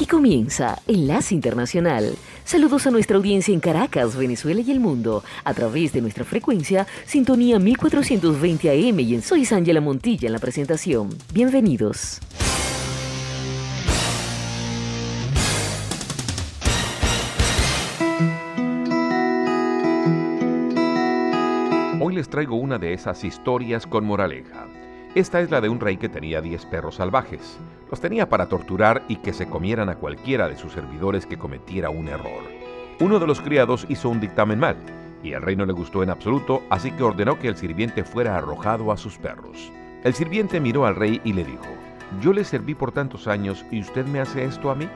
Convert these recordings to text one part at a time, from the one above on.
Aquí comienza Enlace Internacional. Saludos a nuestra audiencia en Caracas, Venezuela y el mundo, a través de nuestra frecuencia Sintonía 1420 AM y en Soy Ángela Montilla en la presentación. Bienvenidos. Hoy les traigo una de esas historias con moraleja. Esta es la de un rey que tenía 10 perros salvajes. Los tenía para torturar y que se comieran a cualquiera de sus servidores que cometiera un error. Uno de los criados hizo un dictamen mal, y al rey no le gustó en absoluto, así que ordenó que el sirviente fuera arrojado a sus perros. El sirviente miró al rey y le dijo, Yo le serví por tantos años y usted me hace esto a mí.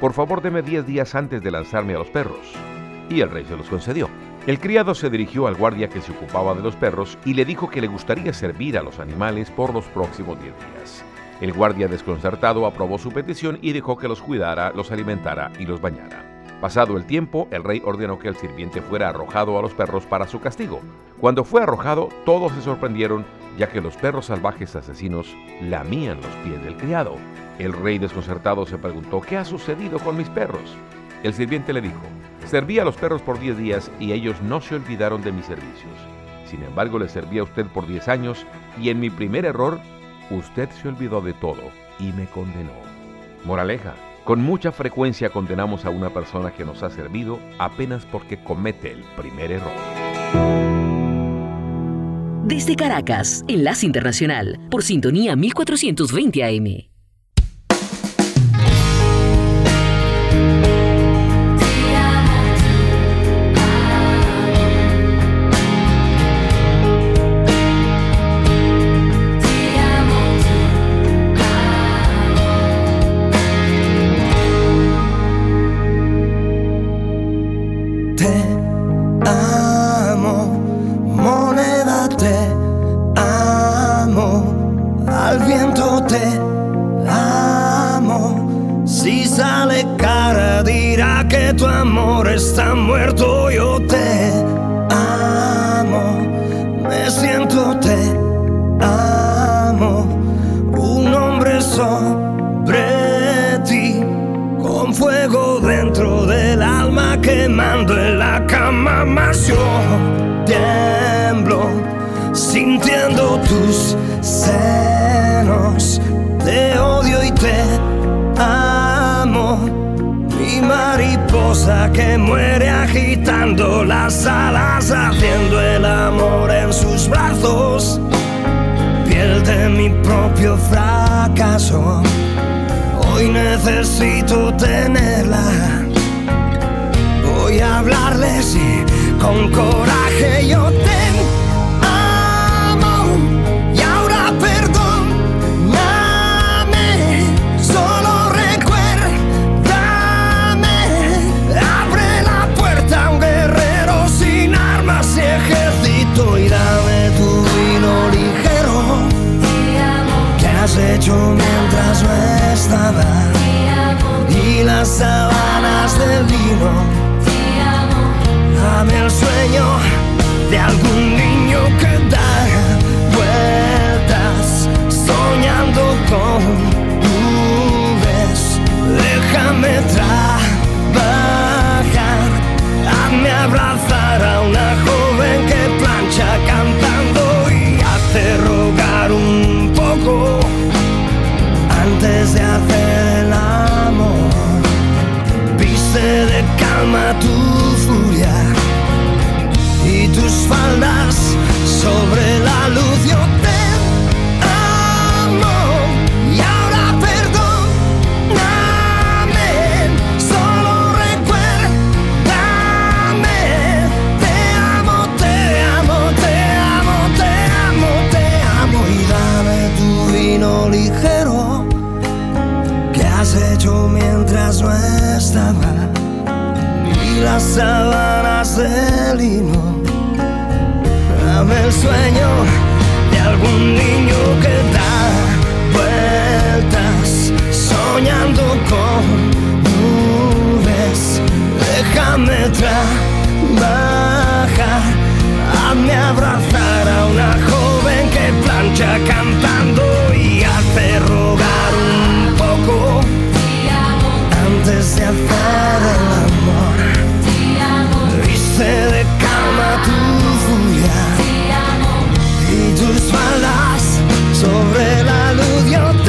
Por favor, deme 10 días antes de lanzarme a los perros. Y el rey se los concedió. El criado se dirigió al guardia que se ocupaba de los perros y le dijo que le gustaría servir a los animales por los próximos 10 días. El guardia desconcertado aprobó su petición y dejó que los cuidara, los alimentara y los bañara. Pasado el tiempo, el rey ordenó que el sirviente fuera arrojado a los perros para su castigo. Cuando fue arrojado, todos se sorprendieron, ya que los perros salvajes asesinos lamían los pies del criado. El rey desconcertado se preguntó, ¿qué ha sucedido con mis perros? El sirviente le dijo, serví a los perros por 10 días y ellos no se olvidaron de mis servicios. Sin embargo, le serví a usted por 10 años y en mi primer error, usted se olvidó de todo y me condenó. Moraleja, con mucha frecuencia condenamos a una persona que nos ha servido apenas porque comete el primer error. Desde Caracas, Enlace Internacional, por sintonía 1420 AM. las sábanas de lino. Dame el sueño de algún niño que da vueltas soñando con nubes. Déjame trabajar, hazme abrazar a una joven que plancha cantando. concede calma tu furia. Y tus balas sobre la luz yo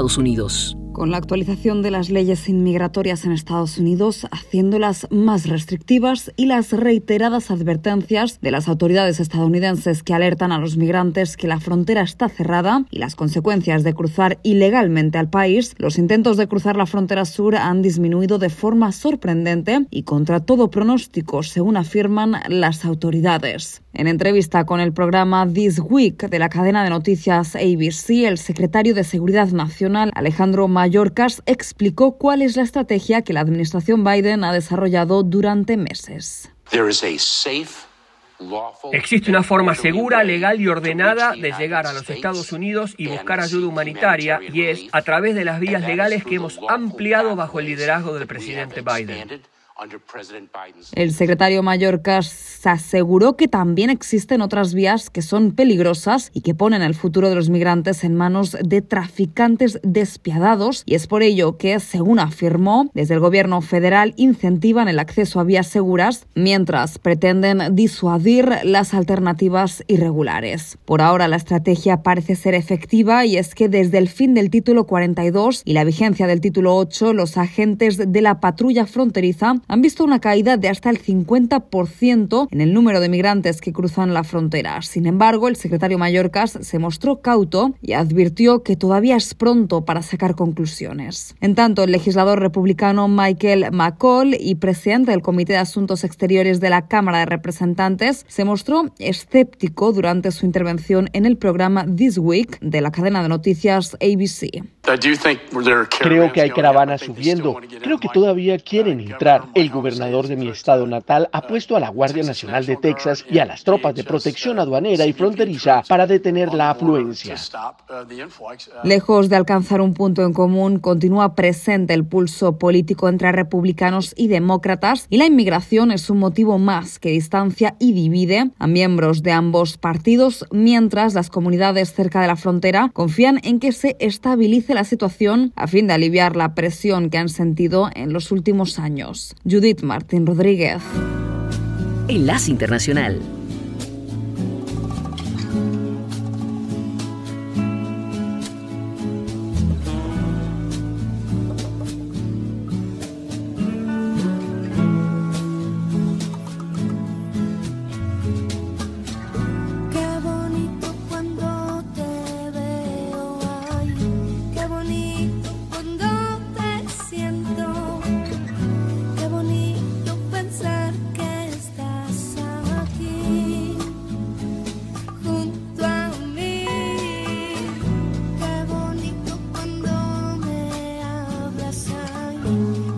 Estados Unidos. Con la actualización de las leyes inmigratorias en Estados Unidos, haciéndolas más restrictivas y las reiteradas advertencias de las autoridades estadounidenses que alertan a los migrantes que la frontera está cerrada y las consecuencias de cruzar ilegalmente al país, los intentos de cruzar la frontera sur han disminuido de forma sorprendente y contra todo pronóstico, según afirman las autoridades. En entrevista con el programa This Week de la cadena de noticias ABC, el secretario de Seguridad Nacional, Alejandro Mayorkas, explicó cuál es la estrategia que la administración Biden ha desarrollado durante meses. Existe una forma segura, legal y ordenada de llegar a los Estados Unidos y buscar ayuda humanitaria y es a través de las vías legales que hemos ampliado bajo el liderazgo del presidente Biden. El secretario Mayorkas aseguró que también existen otras vías que son peligrosas y que ponen el futuro de los migrantes en manos de traficantes despiadados y es por ello que, según afirmó, desde el gobierno federal incentivan el acceso a vías seguras mientras pretenden disuadir las alternativas irregulares. Por ahora la estrategia parece ser efectiva y es que desde el fin del título 42 y la vigencia del título 8, los agentes de la patrulla fronteriza han visto una caída de hasta el 50% en el número de migrantes que cruzan la frontera. Sin embargo, el secretario Mallorcas se mostró cauto y advirtió que todavía es pronto para sacar conclusiones. En tanto, el legislador republicano Michael McCall y presidente del Comité de Asuntos Exteriores de la Cámara de Representantes se mostró escéptico durante su intervención en el programa This Week de la cadena de noticias ABC. Creo que hay caravanas subiendo. Creo que todavía quieren entrar. El gobernador de mi estado natal ha puesto a la Guardia Nacional de Texas y a las tropas de protección aduanera y fronteriza para detener la afluencia. Lejos de alcanzar un punto en común, continúa presente el pulso político entre republicanos y demócratas y la inmigración es un motivo más que distancia y divide a miembros de ambos partidos, mientras las comunidades cerca de la frontera confían en que se estabilice la situación a fin de aliviar la presión que han sentido en los últimos años. Judith Martín Rodríguez. Enlace Internacional. Ooh.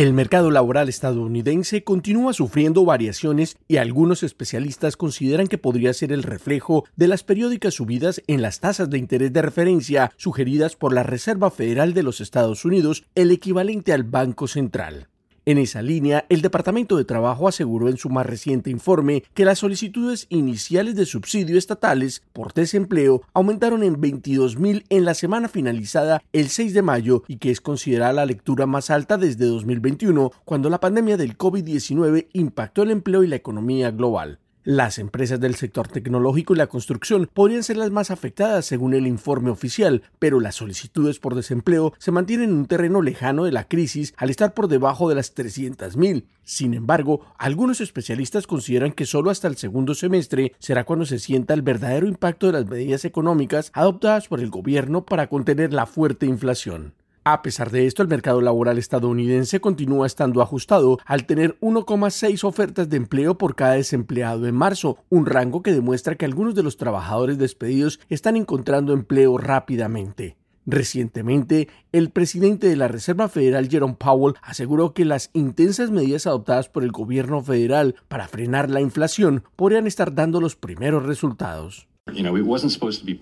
El mercado laboral estadounidense continúa sufriendo variaciones y algunos especialistas consideran que podría ser el reflejo de las periódicas subidas en las tasas de interés de referencia sugeridas por la Reserva Federal de los Estados Unidos, el equivalente al Banco Central. En esa línea, el Departamento de Trabajo aseguró en su más reciente informe que las solicitudes iniciales de subsidio estatales por desempleo aumentaron en 22.000 en la semana finalizada el 6 de mayo y que es considerada la lectura más alta desde 2021, cuando la pandemia del COVID-19 impactó el empleo y la economía global. Las empresas del sector tecnológico y la construcción podrían ser las más afectadas según el informe oficial, pero las solicitudes por desempleo se mantienen en un terreno lejano de la crisis al estar por debajo de las 300.000. Sin embargo, algunos especialistas consideran que solo hasta el segundo semestre será cuando se sienta el verdadero impacto de las medidas económicas adoptadas por el gobierno para contener la fuerte inflación. A pesar de esto, el mercado laboral estadounidense continúa estando ajustado al tener 1,6 ofertas de empleo por cada desempleado en marzo, un rango que demuestra que algunos de los trabajadores despedidos están encontrando empleo rápidamente. Recientemente, el presidente de la Reserva Federal, Jerome Powell, aseguró que las intensas medidas adoptadas por el gobierno federal para frenar la inflación podrían estar dando los primeros resultados.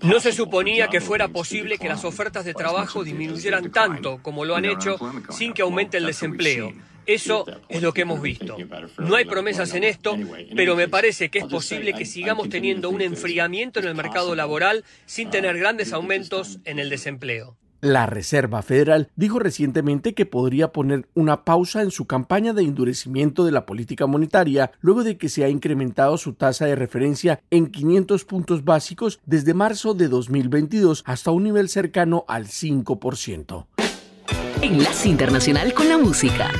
No se suponía que fuera posible que las ofertas de trabajo disminuyeran tanto como lo han hecho sin que aumente el desempleo. Eso es lo que hemos visto. No hay promesas en esto, pero me parece que es posible que sigamos teniendo un enfriamiento en el mercado laboral sin tener grandes aumentos en el desempleo. La Reserva Federal dijo recientemente que podría poner una pausa en su campaña de endurecimiento de la política monetaria luego de que se ha incrementado su tasa de referencia en 500 puntos básicos desde marzo de 2022 hasta un nivel cercano al 5%. Enlace Internacional con la Música.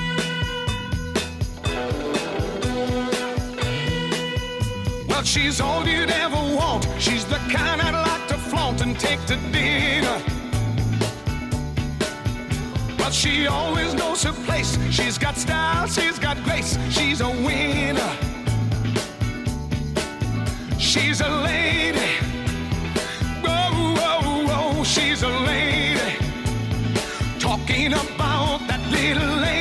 Well, she's all you'd ever want. She's the kind I'd like to flaunt and take to dinner. But she always knows her place. She's got style, she's got grace. She's a winner. She's a lady. Whoa, whoa, whoa, she's a lady. Talking about that little lady.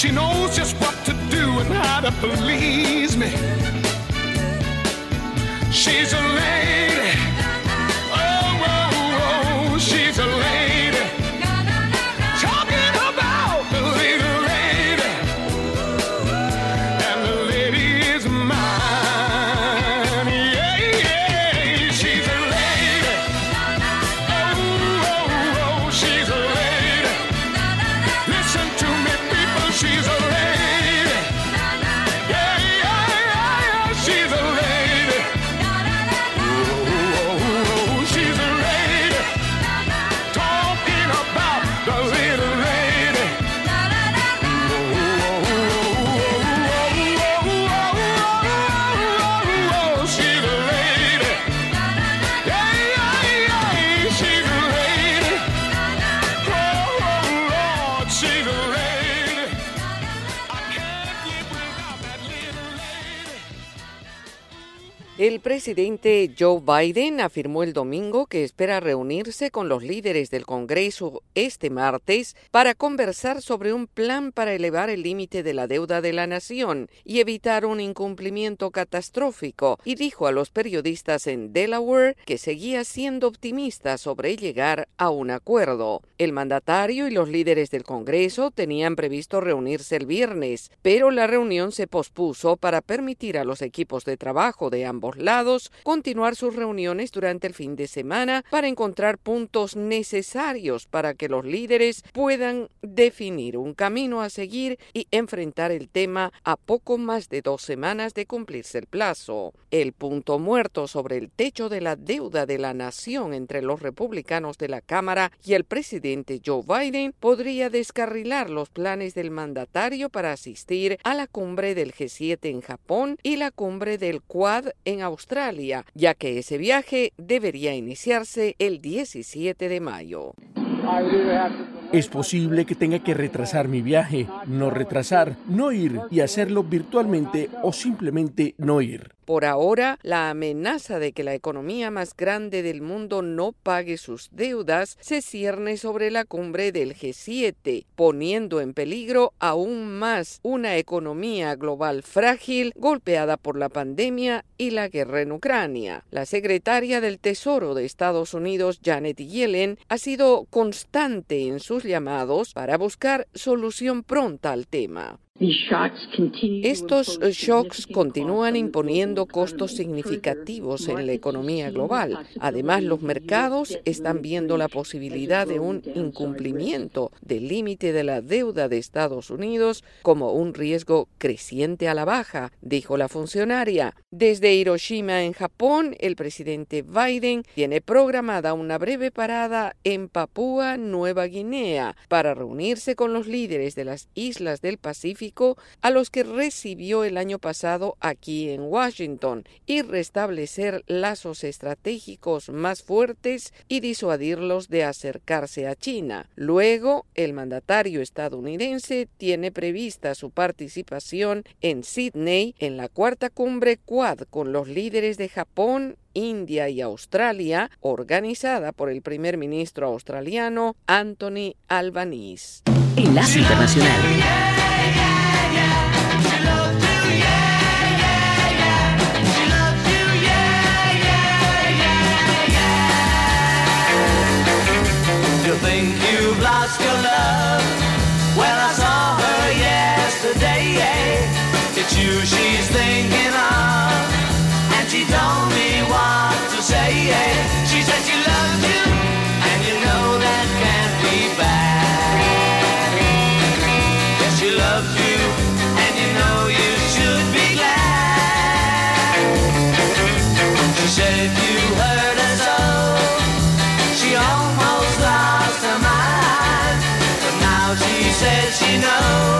She knows just what to do and how to please me. She's a lady. Presidente Joe Biden afirmó el domingo que espera reunirse con los líderes del Congreso este martes para conversar sobre un plan para elevar el límite de la deuda de la nación y evitar un incumplimiento catastrófico y dijo a los periodistas en Delaware que seguía siendo optimista sobre llegar a un acuerdo. El mandatario y los líderes del Congreso tenían previsto reunirse el viernes, pero la reunión se pospuso para permitir a los equipos de trabajo de ambos lados continuar sus reuniones durante el fin de semana para encontrar puntos necesarios para que los líderes puedan definir un camino a seguir y enfrentar el tema a poco más de dos semanas de cumplirse el plazo. El punto muerto sobre el techo de la deuda de la nación entre los republicanos de la Cámara y el presidente Joe Biden podría descarrilar los planes del mandatario para asistir a la cumbre del G7 en Japón y la cumbre del Quad en Australia, ya que ese viaje debería iniciarse el 17 de mayo. Es posible que tenga que retrasar mi viaje, no retrasar, no ir y hacerlo virtualmente o simplemente no ir. Por ahora, la amenaza de que la economía más grande del mundo no pague sus deudas se cierne sobre la cumbre del G7, poniendo en peligro aún más una economía global frágil golpeada por la pandemia y la guerra en Ucrania. La secretaria del Tesoro de Estados Unidos, Janet Yellen, ha sido constante en sus llamados para buscar solución pronta al tema. Estos shocks continúan imponiendo costos significativos en la economía global. Además, los mercados están viendo la posibilidad de un incumplimiento del límite de la deuda de Estados Unidos como un riesgo creciente a la baja, dijo la funcionaria. Desde Hiroshima, en Japón, el presidente Biden tiene programada una breve parada en Papúa Nueva Guinea para reunirse con los líderes de las islas del Pacífico a los que recibió el año pasado aquí en Washington y restablecer lazos estratégicos más fuertes y disuadirlos de acercarse a China. Luego, el mandatario estadounidense tiene prevista su participación en Sydney en la cuarta cumbre Quad con los líderes de Japón, India y Australia, organizada por el primer ministro australiano Anthony Albanese. Enlace Internacional. ask your love. Well, I saw her yesterday. It's you she's thinking of, and she told me what to say. She said she loved you, and you know that can't be bad. Yes, she loves you, and you know you should be glad. She said you. she know?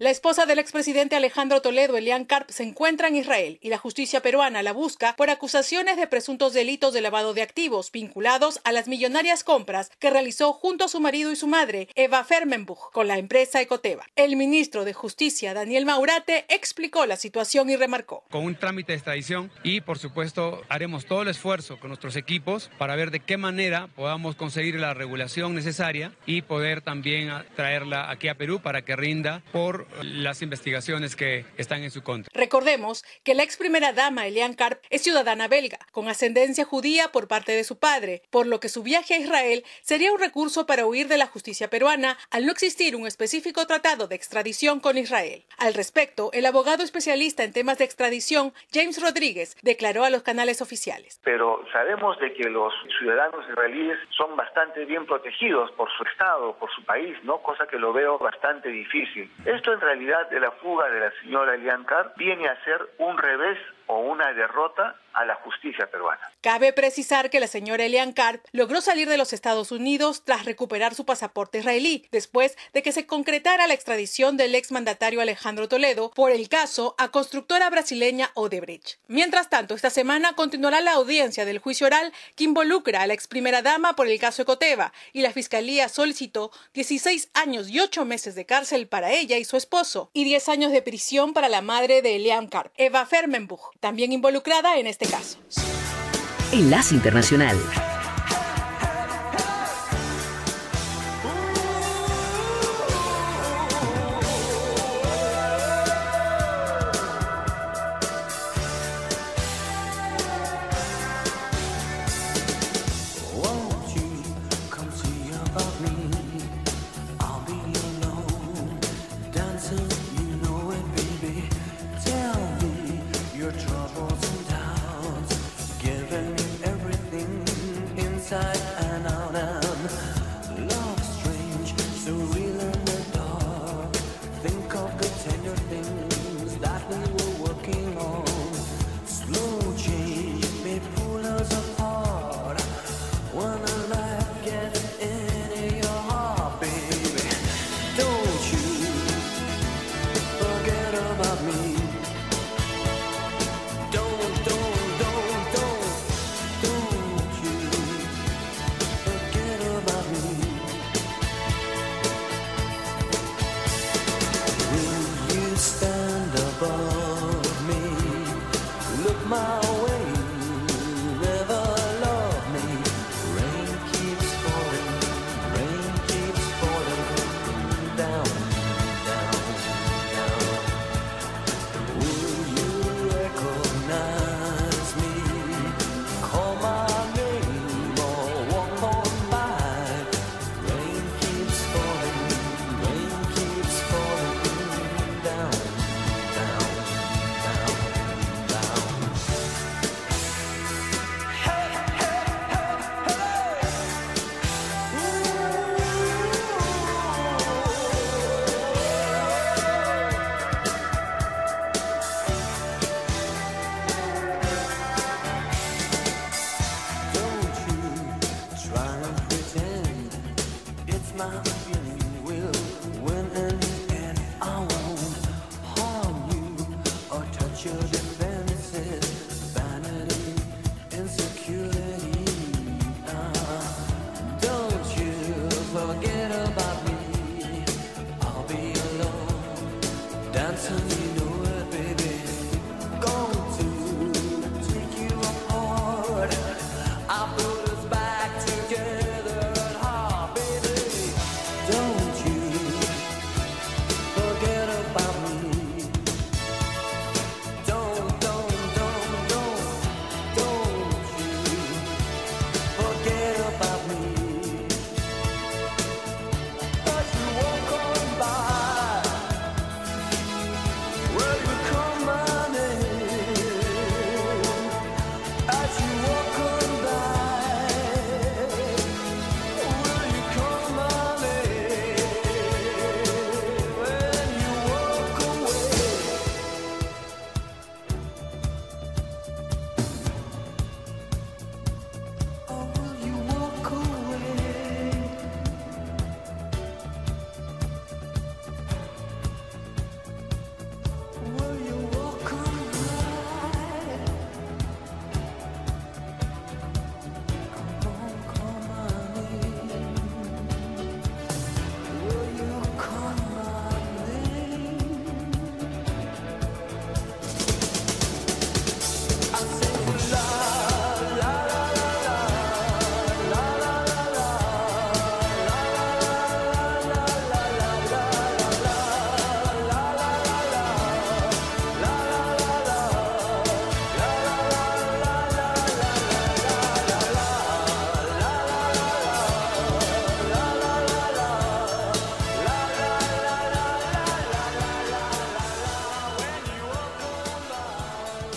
La esposa del expresidente Alejandro Toledo, Elian Karp, se encuentra en Israel y la justicia peruana la busca por acusaciones de presuntos delitos de lavado de activos vinculados a las millonarias compras que realizó junto a su marido y su madre, Eva Fermenbuch, con la empresa Ecoteva. El ministro de Justicia, Daniel Maurate, explicó la situación y remarcó. Con un trámite de extradición y, por supuesto, haremos todo el esfuerzo con nuestros equipos para ver de qué manera podamos conseguir la regulación necesaria y poder también traerla aquí a Perú para que rinda por las investigaciones que están en su contra. Recordemos que la ex primera dama Elian Karp es ciudadana belga, con ascendencia judía por parte de su padre, por lo que su viaje a Israel sería un recurso para huir de la justicia peruana al no existir un específico tratado de extradición con Israel. Al respecto, el abogado especialista en temas de extradición, James Rodríguez, declaró a los canales oficiales. Pero sabemos de que los ciudadanos israelíes son bastante bien protegidos por su Estado, por su país, ¿no? Cosa que lo veo bastante difícil. Esto en realidad de la fuga de la señora Elian viene a ser un revés o una derrota a la justicia peruana. Cabe precisar que la señora Elian Karp logró salir de los Estados Unidos tras recuperar su pasaporte israelí, después de que se concretara la extradición del exmandatario Alejandro Toledo por el caso a constructora brasileña Odebrecht. Mientras tanto, esta semana continuará la audiencia del juicio oral que involucra a la ex primera dama por el caso Ecoteva y la fiscalía solicitó 16 años y 8 meses de cárcel para ella y su esposo y 10 años de prisión para la madre de Elian Karp, Eva Fermenbuch también involucrada en este caso. Enlace Internacional. should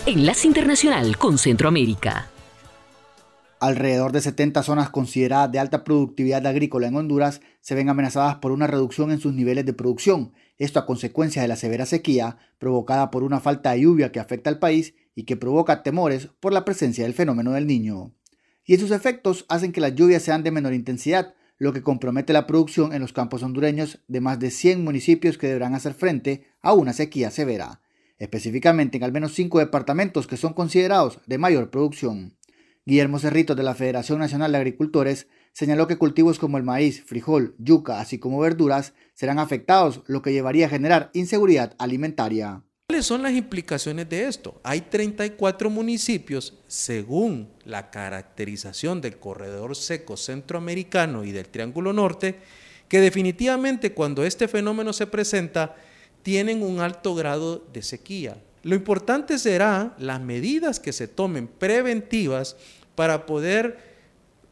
Enlace Internacional con Centroamérica. Alrededor de 70 zonas consideradas de alta productividad agrícola en Honduras se ven amenazadas por una reducción en sus niveles de producción, esto a consecuencia de la severa sequía provocada por una falta de lluvia que afecta al país y que provoca temores por la presencia del fenómeno del niño. Y sus efectos hacen que las lluvias sean de menor intensidad, lo que compromete la producción en los campos hondureños de más de 100 municipios que deberán hacer frente a una sequía severa, específicamente en al menos 5 departamentos que son considerados de mayor producción. Guillermo Cerrito de la Federación Nacional de Agricultores señaló que cultivos como el maíz, frijol, yuca, así como verduras serán afectados, lo que llevaría a generar inseguridad alimentaria. ¿Cuáles son las implicaciones de esto? Hay 34 municipios, según la caracterización del corredor seco centroamericano y del Triángulo Norte, que definitivamente cuando este fenómeno se presenta, tienen un alto grado de sequía. Lo importante será las medidas que se tomen preventivas para poder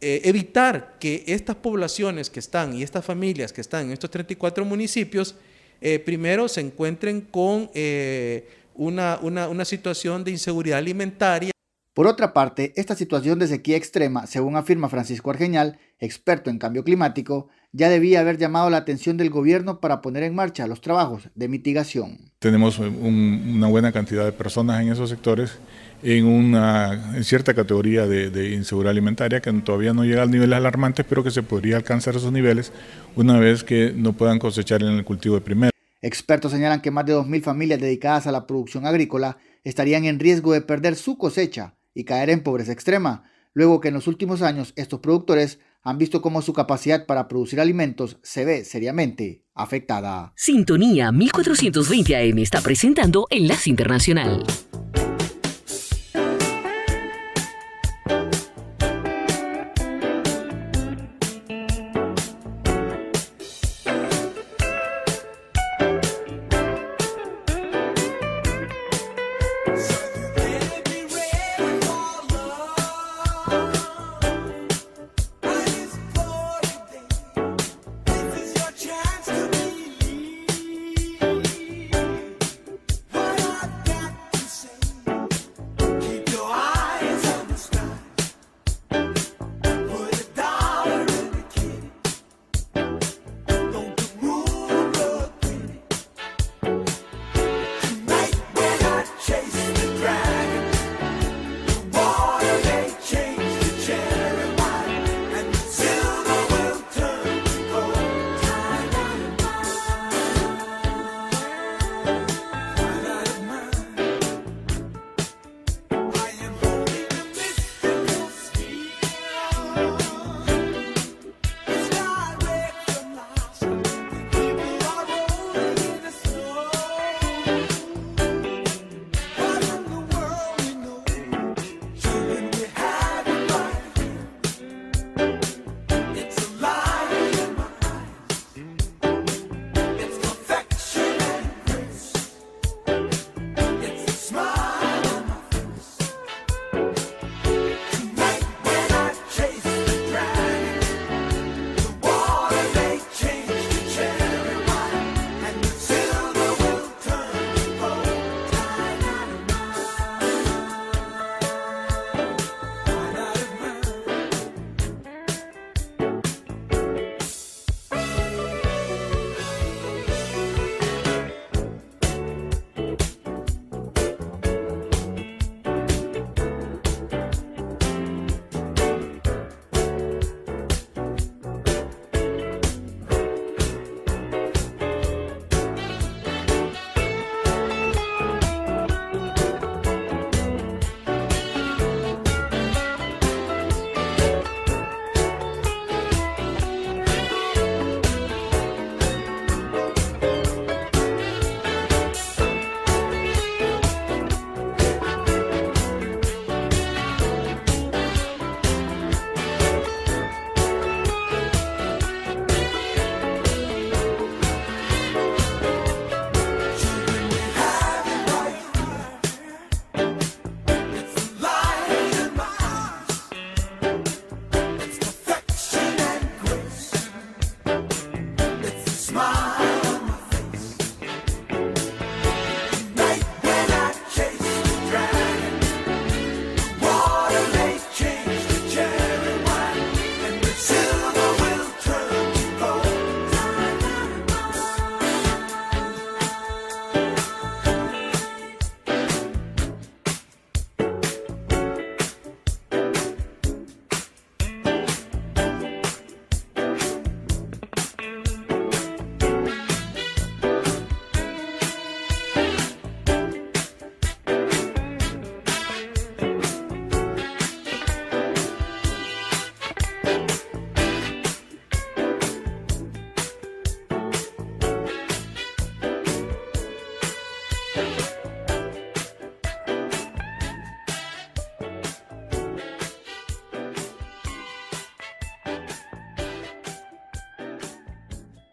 eh, evitar que estas poblaciones que están y estas familias que están en estos 34 municipios, eh, primero se encuentren con eh, una, una situación de inseguridad alimentaria. Por otra parte, esta situación de sequía extrema, según afirma Francisco Argeñal, experto en cambio climático, ya debía haber llamado la atención del gobierno para poner en marcha los trabajos de mitigación. Tenemos una buena cantidad de personas en esos sectores en una en cierta categoría de, inseguridad alimentaria que todavía no llega a niveles alarmantes, pero que se podría alcanzar esos niveles una vez que no puedan cosechar en el cultivo de primero. Expertos señalan que más de 2.000 familias dedicadas a la producción agrícola estarían en riesgo de perder su cosecha y caer en pobreza extrema, luego que en los últimos años estos productores han visto cómo su capacidad para producir alimentos se ve seriamente afectada. Sintonía 1420 AM está presentando Enlace Internacional.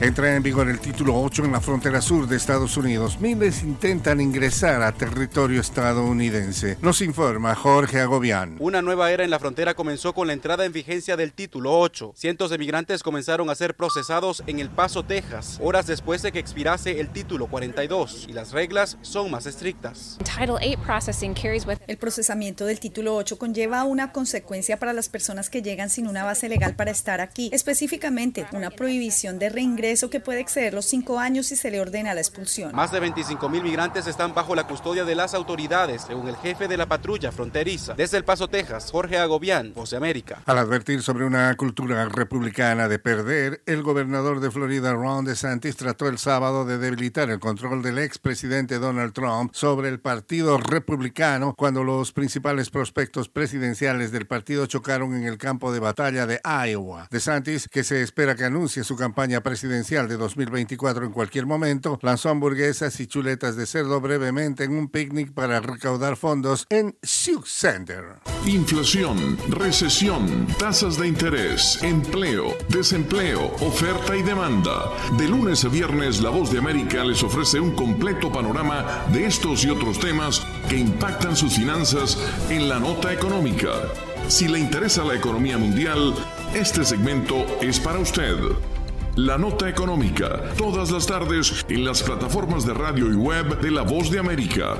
Entra en vigor el título 8 en la frontera sur de Estados Unidos. Miles intentan ingresar a territorio estadounidense. Nos informa Jorge Agobián. Una nueva era en la frontera comenzó con la entrada en vigencia del título 8. Cientos de migrantes comenzaron a ser procesados en El Paso, Texas, horas después de que expirase el título 42 y las reglas son más estrictas. El procesamiento del título 8 conlleva una consecuencia para las personas que llegan sin una base legal para estar aquí, específicamente una prohibición de reingreso que puede exceder los cinco años si se le ordena la expulsión. Más de 25 mil migrantes están bajo la custodia de las autoridades, según el jefe de la patrulla fronteriza. Desde El Paso, Texas, Jorge Agobián, Voz de América. Al advertir sobre una cultura republicana de perder, el gobernador de Florida, Ron DeSantis, trató el sábado de debilitar el control del expresidente Donald Trump sobre el Partido Republicano cuando los principales prospectos presidenciales del partido chocaron en el campo de batalla de Iowa. DeSantis, que se espera que anuncie su campaña presidencial, de 2024 en cualquier momento, lanzó hamburguesas y chuletas de cerdo brevemente en un picnic para recaudar fondos en Sioux Center. Inflación, recesión, tasas de interés, empleo, desempleo, oferta y demanda. De lunes a viernes, La Voz de América les ofrece un completo panorama de estos y otros temas que impactan sus finanzas en la nota económica. Si le interesa la economía mundial, este segmento es para usted. La Nota Económica, todas las tardes en las plataformas de radio y web de La Voz de América.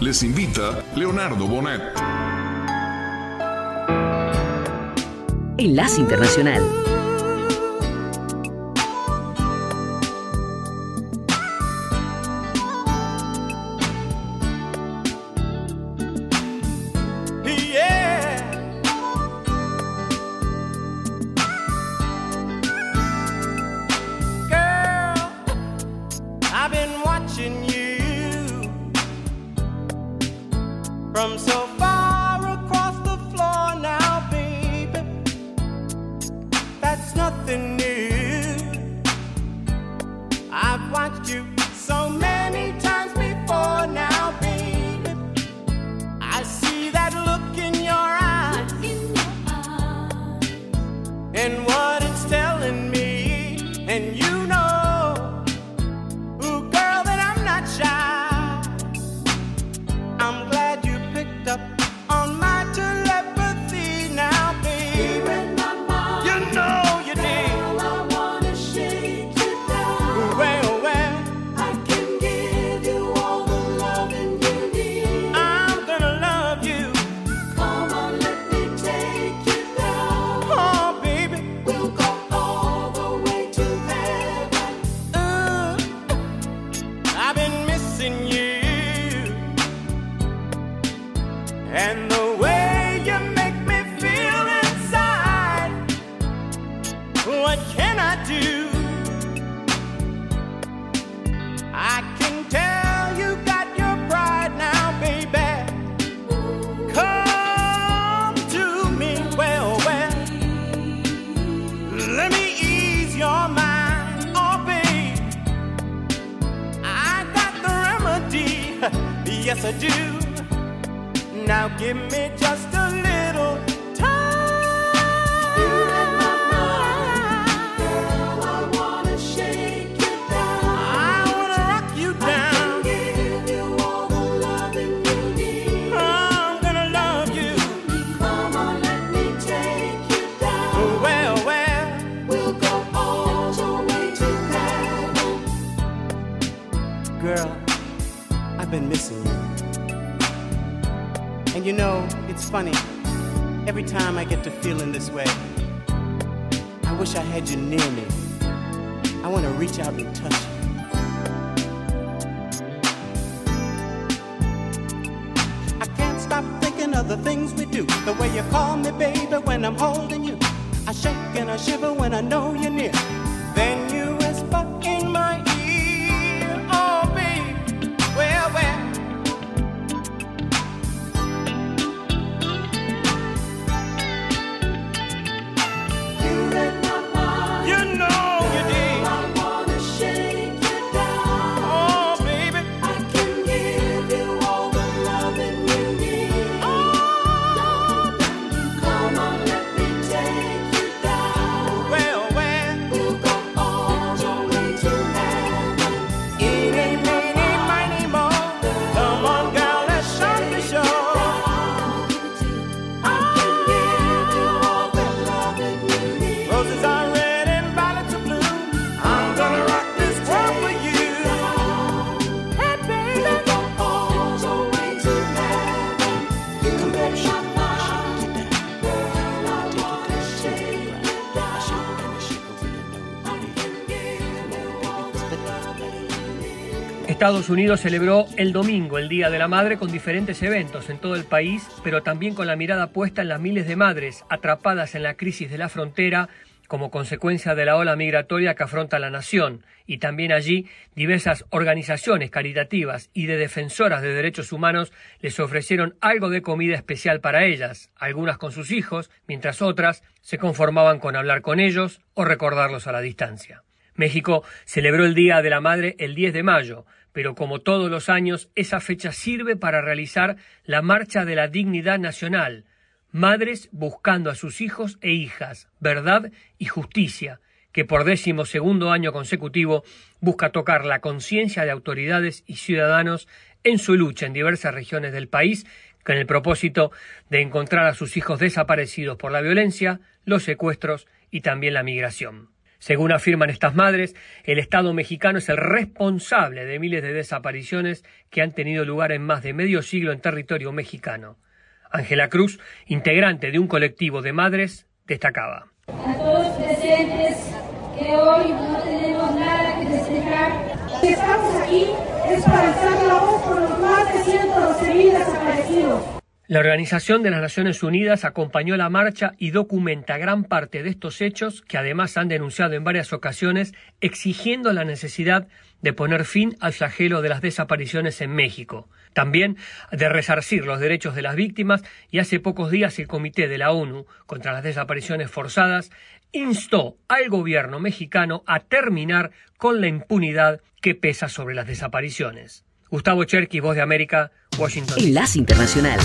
Les invita Leonardo Bonet. Enlace Internacional. Estados Unidos celebró el domingo, el Día de la Madre, con diferentes eventos en todo el país, pero también con la mirada puesta en las miles de madres atrapadas en la crisis de la frontera como consecuencia de la ola migratoria que afronta la nación, y también allí diversas organizaciones caritativas y de defensoras de derechos humanos les ofrecieron algo de comida especial para ellas, algunas con sus hijos, mientras otras se conformaban con hablar con ellos o recordarlos a la distancia. México celebró el Día de la Madre el 10 de mayo, pero como todos los años, esa fecha sirve para realizar la Marcha de la Dignidad Nacional, madres buscando a sus hijos e hijas, verdad y justicia, que por décimo segundo año consecutivo busca tocar la conciencia de autoridades y ciudadanos en su lucha en diversas regiones del país con el propósito de encontrar a sus hijos desaparecidos por la violencia, los secuestros y también la migración. Según afirman estas madres, el Estado mexicano es el responsable de miles de desapariciones que han tenido lugar en más de medio siglo en territorio mexicano. Ángela Cruz, integrante de un colectivo de madres, destacaba. A todos presentes que hoy no tenemos nada que festejar. Si estamos aquí es para alzar la voz por los más de 112.000 desaparecidos. La Organización de las Naciones Unidas acompañó la marcha y documenta gran parte de estos hechos que además han denunciado en varias ocasiones exigiendo la necesidad de poner fin al flagelo de las desapariciones en México, también de resarcir los derechos de las víctimas y hace pocos días el Comité de la ONU contra las desapariciones forzadas instó al gobierno mexicano a terminar con la impunidad que pesa sobre las desapariciones. Gustavo Cherky, Voz de América, Washington. Enlace Internacional.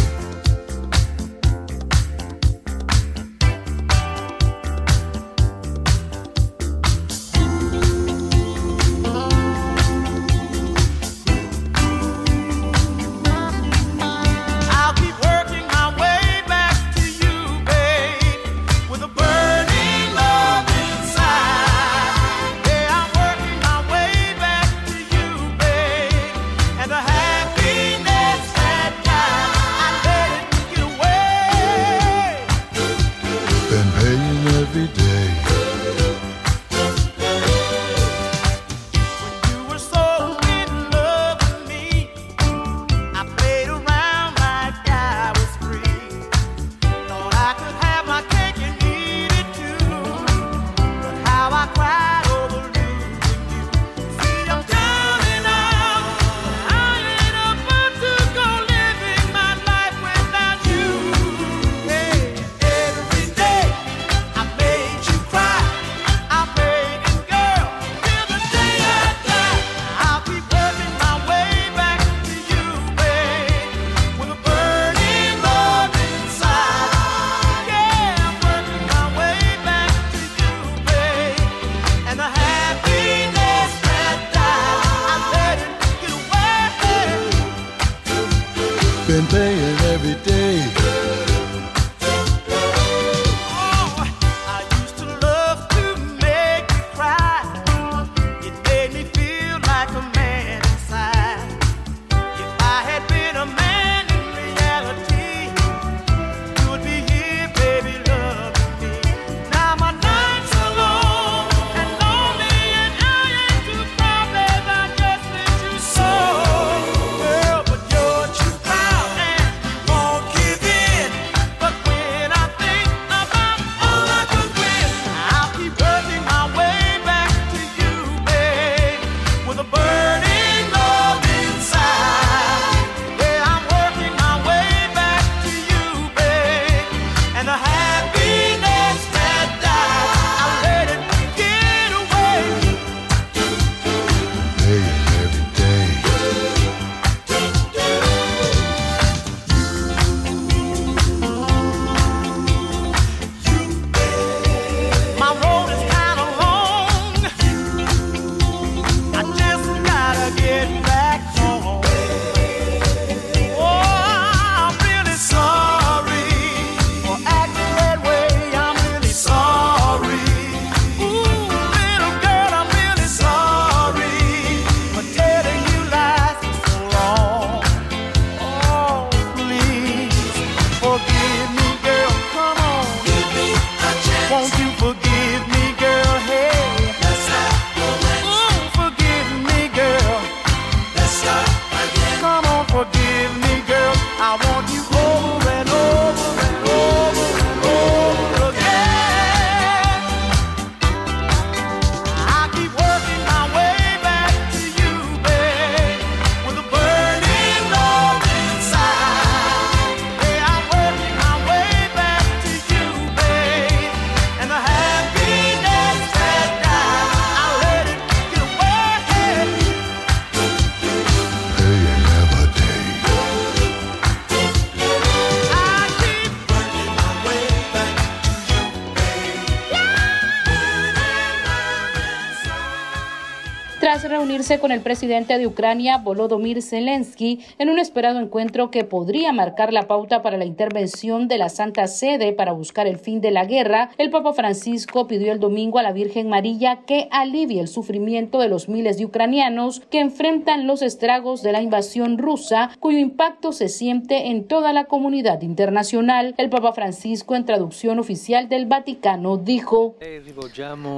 Reunirse con el presidente de Ucrania, Volodymyr Zelensky, en un esperado encuentro que podría marcar la pauta para la intervención de la Santa Sede para buscar el fin de la guerra, el Papa Francisco pidió el domingo a la Virgen María que alivie el sufrimiento de los miles de ucranianos que enfrentan los estragos de la invasión rusa, cuyo impacto se siente en toda la comunidad internacional. El Papa Francisco, en traducción oficial del Vaticano, dijo: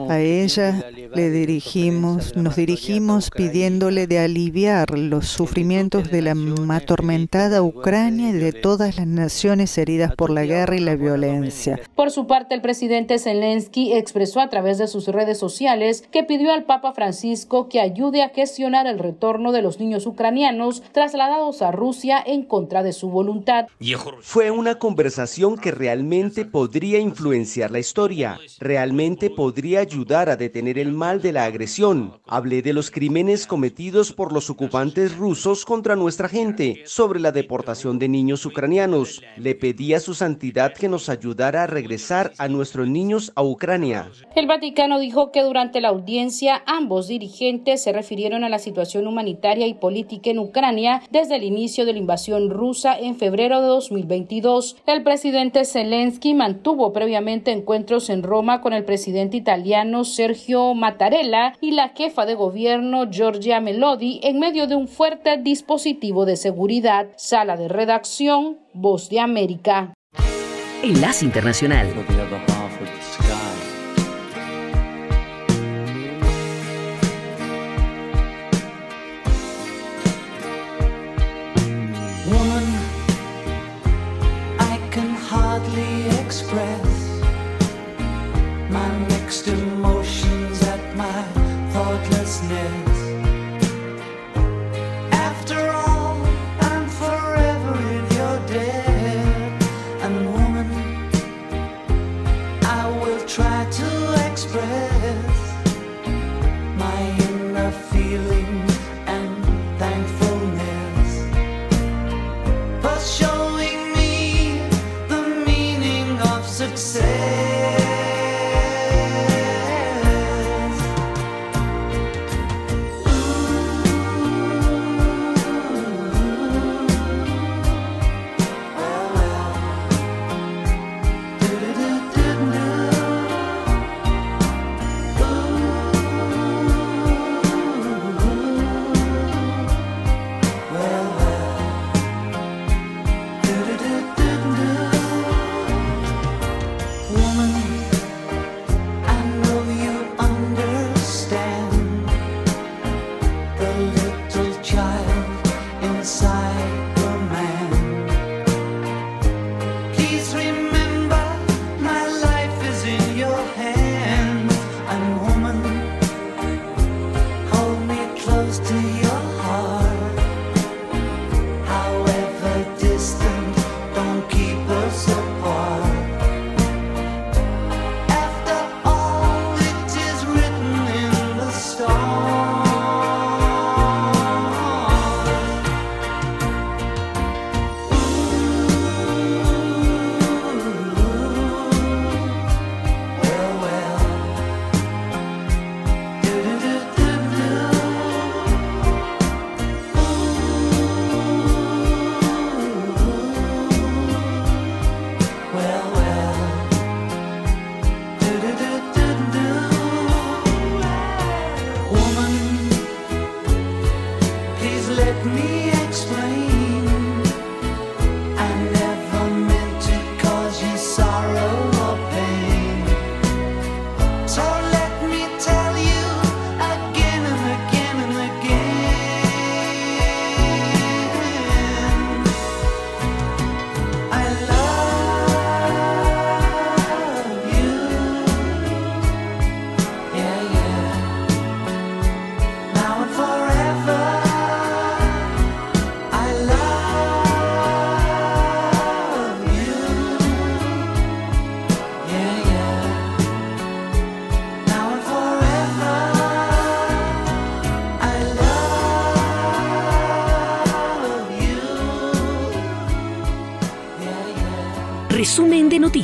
A ella le dirigimos, nos dirigimos pidiéndole de aliviar los sufrimientos de la atormentada Ucrania y de todas las naciones heridas por la guerra y la violencia. Por su parte, el presidente Zelensky expresó a través de sus redes sociales que pidió al Papa Francisco que ayude a gestionar el retorno de los niños ucranianos trasladados a Rusia en contra de su voluntad. Fue una conversación que realmente podría influenciar la historia, realmente podría ayudar a detener el mal de la agresión. Hablé de los crímenes cometidos por los ocupantes rusos contra nuestra gente, sobre la deportación de niños ucranianos. Le pedí a su santidad que nos ayudara a regresar a nuestros niños a Ucrania. El Vaticano dijo que durante la audiencia ambos dirigentes se refirieron a la situación humanitaria y política en Ucrania desde el inicio de la invasión rusa en febrero de 2022. El presidente Zelensky mantuvo previamente encuentros en Roma con el presidente italiano Sergio Mattarella y la jefa de gobierno Giorgia Melodi en medio de un fuerte dispositivo de seguridad. Sala de redacción, Voz de América. Enlace Internacional.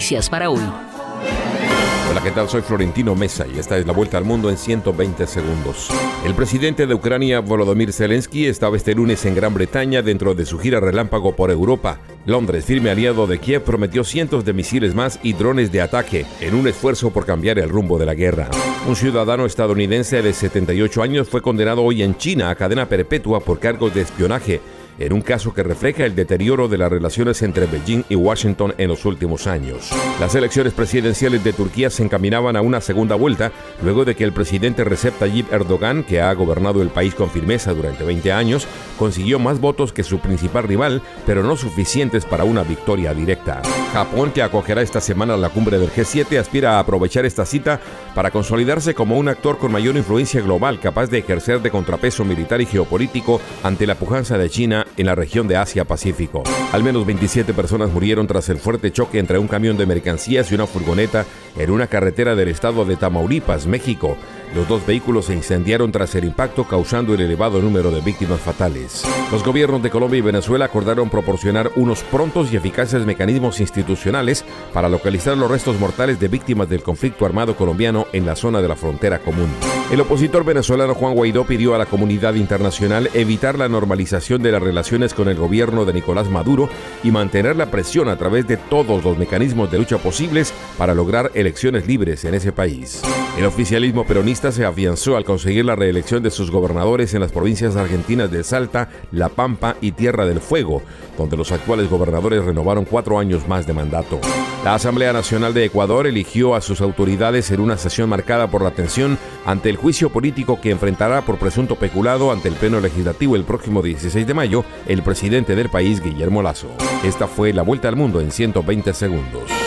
Noticias para hoy. Hola, ¿qué ¿qué tal? Soy Florentino Mesa y esta es la vuelta al mundo en 120 segundos. El presidente de Ucrania, Volodymyr Zelensky, estaba este lunes en Gran Bretaña dentro de su gira relámpago por Europa. Londres, firme aliado de Kiev, prometió cientos de misiles más y drones de ataque en un esfuerzo por cambiar el rumbo de la guerra. Un ciudadano estadounidense de 78 años fue condenado hoy en China a cadena perpetua por cargos de espionaje en un caso que refleja el deterioro de las relaciones entre Beijing y Washington en los últimos años. Las elecciones presidenciales de Turquía se encaminaban a una segunda vuelta luego de que el presidente Recep Tayyip Erdogan, que ha gobernado el país con firmeza durante 20 años, consiguió más votos que su principal rival, pero no suficientes para una victoria directa. Japón, que acogerá esta semana la cumbre del G7, aspira a aprovechar esta cita para consolidarse como un actor con mayor influencia global capaz de ejercer de contrapeso militar y geopolítico ante la pujanza de China en la región de Asia-Pacífico. Al menos 27 personas murieron tras el fuerte choque entre un camión de mercancías y una furgoneta en una carretera del estado de Tamaulipas, México. Los dos vehículos se incendiaron tras el impacto causando el elevado número de víctimas fatales. Los gobiernos de Colombia y Venezuela acordaron proporcionar unos prontos y eficaces mecanismos institucionales para localizar los restos mortales de víctimas del conflicto armado colombiano en la zona de la frontera común. El opositor venezolano Juan Guaidó pidió a la comunidad internacional evitar la normalización de las relaciones con el gobierno de Nicolás Maduro y mantener la presión a través de todos los mecanismos de lucha posibles para lograr elecciones libres en ese país. El oficialismo peronista se afianzó al conseguir la reelección de sus gobernadores en las provincias argentinas de Salta, La Pampa y Tierra del Fuego, donde los actuales gobernadores renovaron cuatro años más de mandato. La Asamblea Nacional de Ecuador eligió a sus autoridades en una sesión marcada por la tensión ante el juicio político que enfrentará por presunto peculado ante el Pleno Legislativo el próximo 16 de mayo el presidente del país, Guillermo Lazo. Esta fue la vuelta al mundo en 120 segundos.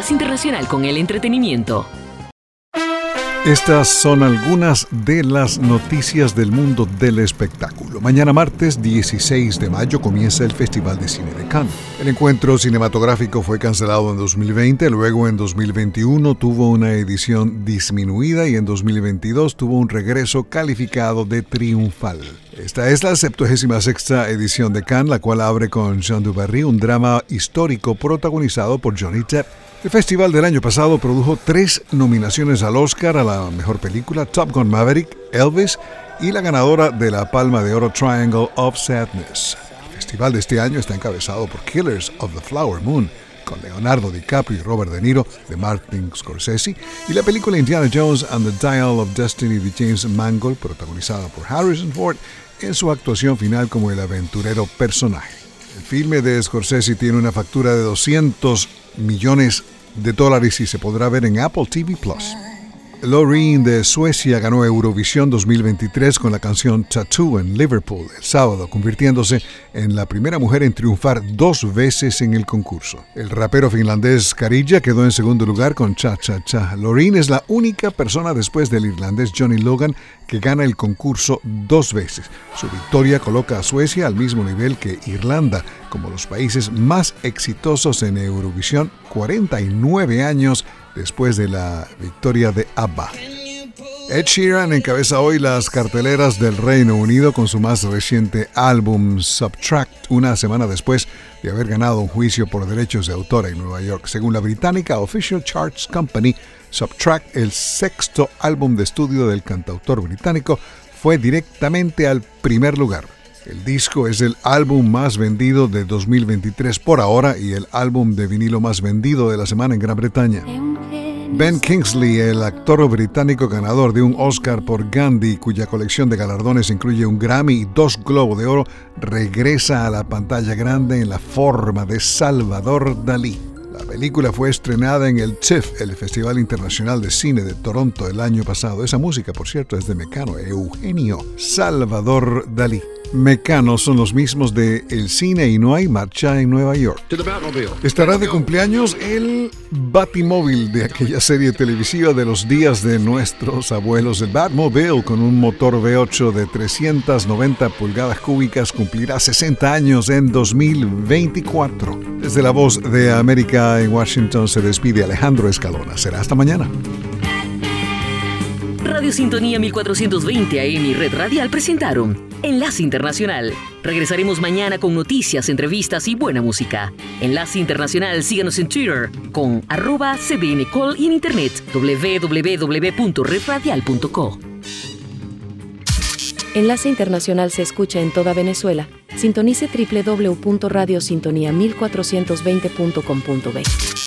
Enlace Internacional con el Entretenimiento. Estas son algunas de las noticias del mundo del espectáculo. Mañana martes 16 de mayo comienza el Festival de Cine de Cannes. El encuentro cinematográfico fue cancelado en 2020, luego en 2021 tuvo una edición disminuida y en 2022 tuvo un regreso calificado de triunfal. Esta es la 76 edición de Cannes, la cual abre con Jean Dubarry, un drama histórico protagonizado por Johnny Depp. El festival del año pasado produjo tres nominaciones al Oscar a la mejor película, Top Gun Maverick, Elvis y la ganadora de la Palma de Oro Triangle of Sadness. El festival de este año está encabezado por Killers of the Flower Moon, con Leonardo DiCaprio y Robert De Niro de Martin Scorsese, y la película Indiana Jones and the Dial of Destiny de James Mangold, protagonizada por Harrison Ford en su actuación final como el aventurero personaje. El filme de Scorsese tiene una factura de 200 millones de dólares y se podrá ver en Apple TV Plus. Loreen de Suecia ganó Eurovisión 2023 con la canción Tattoo en Liverpool el sábado, convirtiéndose en la primera mujer en triunfar dos veces en el concurso. El rapero finlandés Karija quedó en segundo lugar con Cha Cha Cha. Loreen es la única persona después del irlandés Johnny Logan que gana el concurso dos veces. Su victoria coloca a Suecia al mismo nivel que Irlanda como los países más exitosos en Eurovisión 49 años después de la victoria de ABBA. Ed Sheeran encabeza hoy las carteleras del Reino Unido con su más reciente álbum Subtract, una semana después de haber ganado un juicio por derechos de autor en Nueva York. Según la británica Official Charts Company, Subtract, el sexto álbum de estudio del cantautor británico, fue directamente al primer lugar. El disco es el álbum más vendido de 2023 por ahora y el álbum de vinilo más vendido de la semana en Gran Bretaña. Ben Kingsley, el actor británico ganador de un Oscar por Gandhi, cuya colección de galardones incluye un Grammy y dos Globos de Oro, regresa a la pantalla grande en la forma de Salvador Dalí. La película fue estrenada en el TIFF, el Festival Internacional de Cine de Toronto, el año pasado. Esa música, por cierto, es de Mecano, Eugenio Salvador Dalí. Mecano son los mismos de El Cine y No hay marcha en Nueva York. Estará de cumpleaños el Batimóvil de aquella serie televisiva de los días de nuestros abuelos. El Batmobile con un motor V8 de 390 pulgadas cúbicas cumplirá 60 años en 2024. Desde la voz de América en Washington se despide Alejandro Escalona. Será hasta mañana. Radio Sintonía 1420 AM y Red Radial presentaron Enlace Internacional. Regresaremos mañana con noticias, entrevistas y buena música. Enlace Internacional, síganos en Twitter con arroba cdncall y en internet www.redradial.co. Enlace Internacional se escucha en toda Venezuela. Sintonice www.radiosintonía1420.com.be.